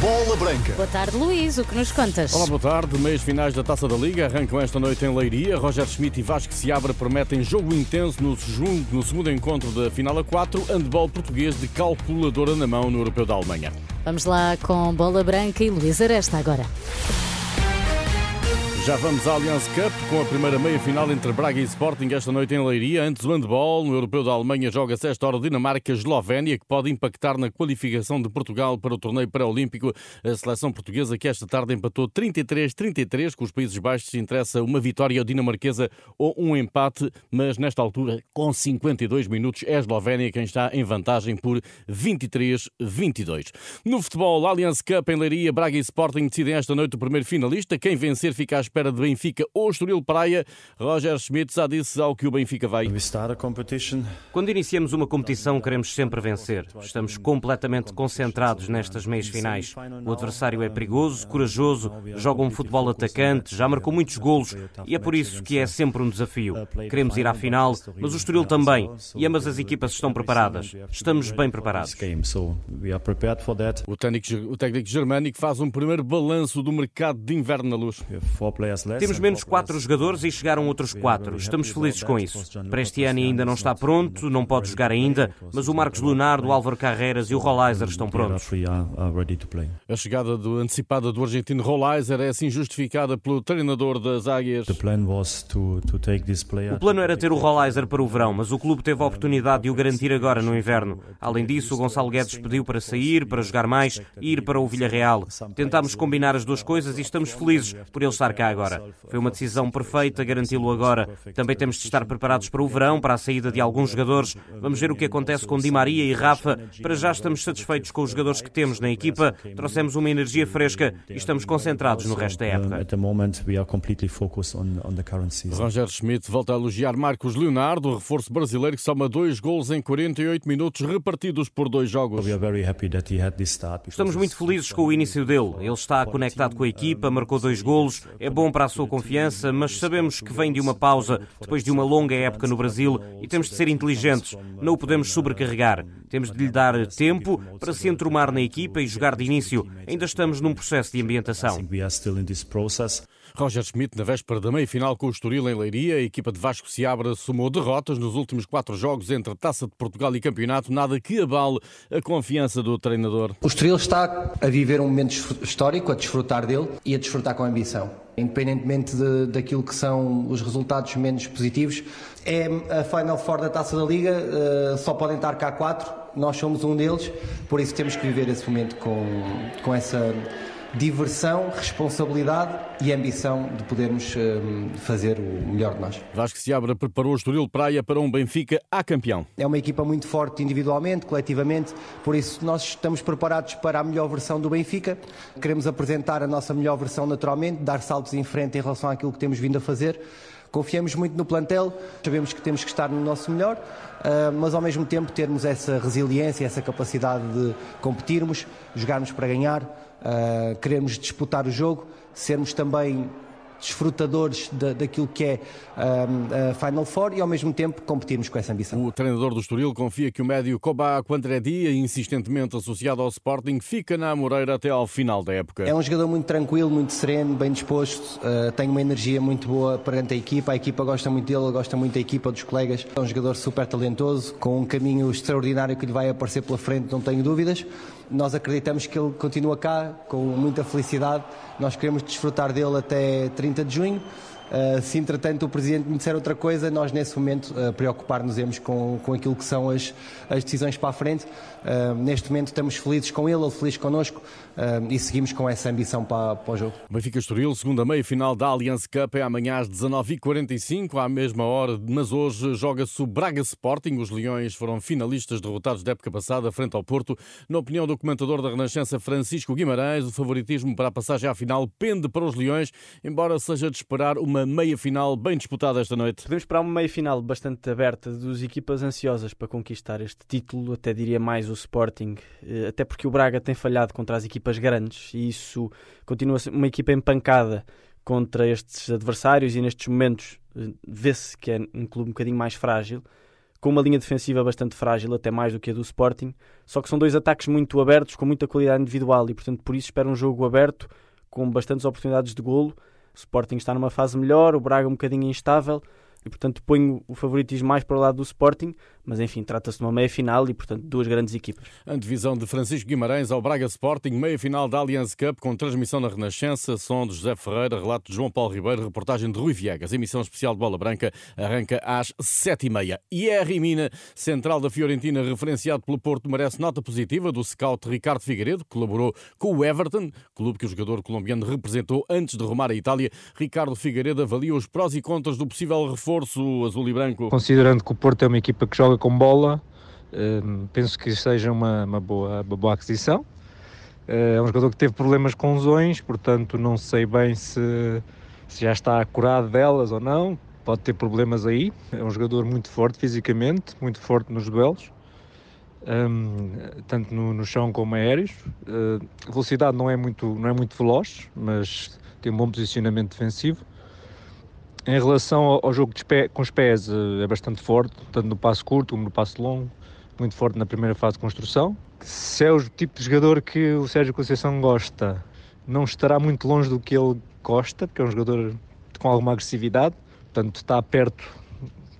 Bola Branca. Boa tarde, Luís. O que nos contas? Olá, boa tarde. Meios finais da Taça da Liga arrancam esta noite em Leiria. Roger Schmidt e Vasco Seabra prometem jogo intenso no, no segundo encontro da final a 4. Handball português de calculadora na mão no Europeu da Alemanha. Vamos lá com Bola Branca e Luís Aresta agora. Já vamos à Allianz Cup com a primeira meia-final entre Braga e Sporting esta noite em Leiria. Antes o handball, no Europeu da Alemanha joga-se esta hora Dinamarca-Eslovénia, que pode impactar na qualificação de Portugal para o torneio pré-olímpico. A seleção portuguesa que esta tarde empatou 33-33 com os Países Baixos. Interessa uma vitória dinamarquesa ou um empate, mas nesta altura, com 52 minutos, é a Eslovénia quem está em vantagem por 23-22. No futebol, Allianz Cup em Leiria, Braga e Sporting decidem esta noite o primeiro finalista. Quem vencer fica às espera de Benfica ou Estoril Praia. Roger Schmidt já disse ao que o Benfica vai. Quando iniciamos uma competição, queremos sempre vencer. Estamos completamente concentrados nestas meias finais. O adversário é perigoso, corajoso, joga um futebol atacante, já marcou muitos golos e é por isso que é sempre um desafio. Queremos ir à final, mas o Estoril também. E ambas as equipas estão preparadas. Estamos bem preparados. O técnico, o técnico germânico faz um primeiro balanço do mercado de inverno na luz. Temos menos quatro jogadores e chegaram outros quatro. Estamos felizes com isso. Prestiani ainda não está pronto, não pode jogar ainda, mas o Marcos Leonardo, o Álvaro Carreiras e o Rolaiser estão prontos. A chegada do, antecipada do argentino Rolaiser é assim justificada pelo treinador das Águias. O plano era ter o Rolaiser para o verão, mas o clube teve a oportunidade de o garantir agora no inverno. Além disso, o Gonçalo Guedes pediu para sair, para jogar mais e ir para o Villarreal. Tentámos combinar as duas coisas e estamos felizes por ele estar cá agora. Foi uma decisão perfeita garanti-lo agora. Também temos de estar preparados para o verão, para a saída de alguns jogadores. Vamos ver o que acontece com Di Maria e Rafa. Para já estamos satisfeitos com os jogadores que temos na equipa. Trouxemos uma energia fresca e estamos concentrados no resto da época. Roger Schmidt volta a elogiar Marcos Leonardo, o reforço brasileiro que soma dois gols em 48 minutos repartidos por dois jogos. Estamos muito felizes com o início dele. Ele está conectado com a equipa, marcou dois golos, é bom para a sua confiança, mas sabemos que vem de uma pausa depois de uma longa época no Brasil e temos de ser inteligentes. Não o podemos sobrecarregar. Temos de lhe dar tempo para se entromar na equipa e jogar de início. Ainda estamos num processo de ambientação. Roger Schmidt, na véspera da meia-final com o Estoril em Leiria, a equipa de Vasco Seabra somou derrotas nos últimos quatro jogos entre Taça de Portugal e Campeonato, nada que abale a confiança do treinador. O Estoril está a viver um momento histórico, a desfrutar dele e a desfrutar com ambição. Independentemente de, daquilo que são os resultados menos positivos, é a Final Four da Taça da Liga, uh, só podem estar cá quatro, nós somos um deles, por isso temos que viver esse momento com, com essa diversão, responsabilidade e ambição de podermos um, fazer o melhor de nós. Vasco Seabra preparou o Estoril Praia para um Benfica a campeão. É uma equipa muito forte individualmente, coletivamente, por isso nós estamos preparados para a melhor versão do Benfica. Queremos apresentar a nossa melhor versão naturalmente, dar saltos em frente em relação àquilo que temos vindo a fazer. Confiamos muito no plantel, sabemos que temos que estar no nosso melhor, mas ao mesmo tempo termos essa resiliência, essa capacidade de competirmos, jogarmos para ganhar, queremos disputar o jogo, sermos também desfrutadores da, daquilo que é um, a Final Four e ao mesmo tempo competirmos com essa ambição. O treinador do Estoril confia que o médio Coba Quandredi, insistentemente associado ao Sporting, fica na Moreira até ao final da época. É um jogador muito tranquilo, muito sereno, bem disposto, uh, tem uma energia muito boa perante a equipa, a equipa gosta muito dele, gosta muito da equipa, dos colegas. É um jogador super talentoso, com um caminho extraordinário que lhe vai aparecer pela frente, não tenho dúvidas. Nós acreditamos que ele continua cá com muita felicidade. Nós queremos desfrutar dele até 30 de junho. Uh, se entretanto o Presidente me disser outra coisa, nós nesse momento uh, preocupar-nos com, com aquilo que são as, as decisões para a frente. Uh, neste momento estamos felizes com ele, ele feliz connosco e seguimos com essa ambição para, para o jogo. Benfica Estoril, segunda meia-final da Allianz Cup é amanhã às 19h45, à mesma hora, mas hoje joga-se o Braga Sporting. Os Leões foram finalistas derrotados da época passada frente ao Porto. Na opinião do comentador da Renascença Francisco Guimarães, o favoritismo para a passagem à final pende para os Leões, embora seja de esperar uma meia final bem disputada esta noite. Podemos esperar uma meia final bastante aberta dos equipas ansiosas para conquistar este título, até diria mais o Sporting, eh, até porque o Braga tem falhado contra as equipas grandes e isso continua a ser uma equipa empancada contra estes adversários e nestes momentos eh, vê-se que é um clube um bocadinho mais frágil com uma linha defensiva bastante frágil, até mais do que a do Sporting. Só que são dois ataques muito abertos, com muita qualidade individual e, portanto, por isso espero um jogo aberto, com bastantes oportunidades de golo. O Sporting está numa fase melhor, o Braga um bocadinho instável e, portanto, ponho o favoritismo mais para o lado do Sporting, mas enfim, trata-se de uma meia-final e, portanto, duas grandes equipas. A divisão de Francisco Guimarães ao Braga Sporting, meia-final da Allianz Cup, com transmissão na Renascença, som de José Ferreira, relato de João Paulo Ribeiro, reportagem de Rui Viegas, emissão especial de Bola Branca, arranca às sete e meia. E é a Rimina, central da Fiorentina, referenciado pelo Porto, merece nota positiva do scout Ricardo Figueiredo, que colaborou com o Everton, clube que o jogador colombiano representou antes de rumar à Itália. Ricardo Figueiredo avalia os prós e contras do possível reforço azul e branco. Considerando que o Porto é uma equipa que joga joga com bola, uh, penso que seja uma, uma, boa, uma boa aquisição. Uh, é um jogador que teve problemas com lesões, portanto não sei bem se, se já está curado delas ou não. Pode ter problemas aí. É um jogador muito forte fisicamente, muito forte nos duelos, um, tanto no, no, chão como aéreos. Uh, velocidade não é muito, não é muito veloz, mas tem um bom posicionamento defensivo. Em relação ao, jogo pé, com os pés, eh, é bastante forte, tanto no passo curto como no passo longo, muito forte na primeira fase de construção. Se é o tipo de jogador que o Sérgio Conceição gosta, não estará muito longe do que ele gosta, porque é um jogador com alguma agressividade, portanto está perto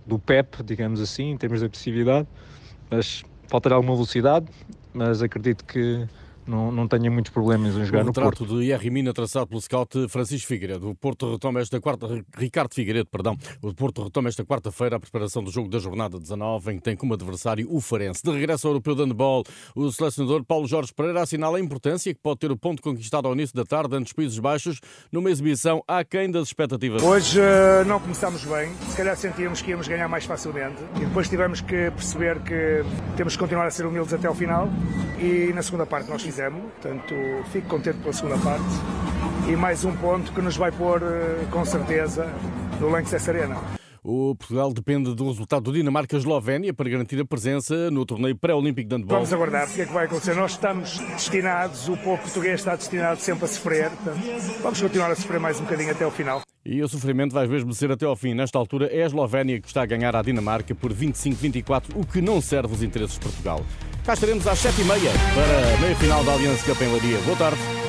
do Pep, digamos assim, em termos de agressividade, mas faltará alguma velocidade, mas acredito que não, não tenha muitos problemas em jogar o no Porto. O retrato de IR Mina traçado pelo scout Francisco Figueiredo. O Porto retoma esta quarta, Ricardo Figueiredo, perdão. O Porto retoma esta quarta-feira a preparação do jogo da jornada 19, em que tem como adversário o Farense. De regresso ao Europeu de Handball, o selecionador Paulo Jorge Pereira assinala a importância que pode ter o ponto conquistado ao início da tarde ante os Países Baixos numa exibição aquém das expectativas. Hoje uh, não começámos bem, se calhar sentíamos que íamos ganhar mais facilmente e depois tivemos que perceber que temos que continuar a ser humildes até ao final e na segunda parte nós fizemos fizemos, portanto fico contente pela segunda parte e mais um ponto que nos vai pôr eh, com certeza no Lanxess Arena. O Portugal depende do resultado do Dinamarca-Eslovénia para garantir a presença no torneio pré-olímpico de handball. Vamos aguardar o que é que vai acontecer. Nós estamos destinados, o povo português está destinado sempre a sofrer. Portanto, vamos continuar a sofrer mais um bocadinho até ao final. E o sofrimento vai mesmo ser até ao fim. Nesta altura é a Eslovénia que está a ganhar a Dinamarca por 25-24, o que não serve os interesses de Portugal. Cá estaremos às 7h30 para a meia-final da Aliança Cup em Laria. Boa tarde.